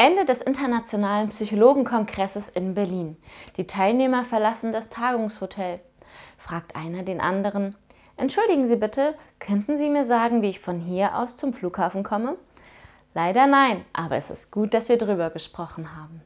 Ende des Internationalen Psychologenkongresses in Berlin. Die Teilnehmer verlassen das Tagungshotel. Fragt einer den anderen, Entschuldigen Sie bitte, könnten Sie mir sagen, wie ich von hier aus zum Flughafen komme? Leider nein, aber es ist gut, dass wir drüber gesprochen haben.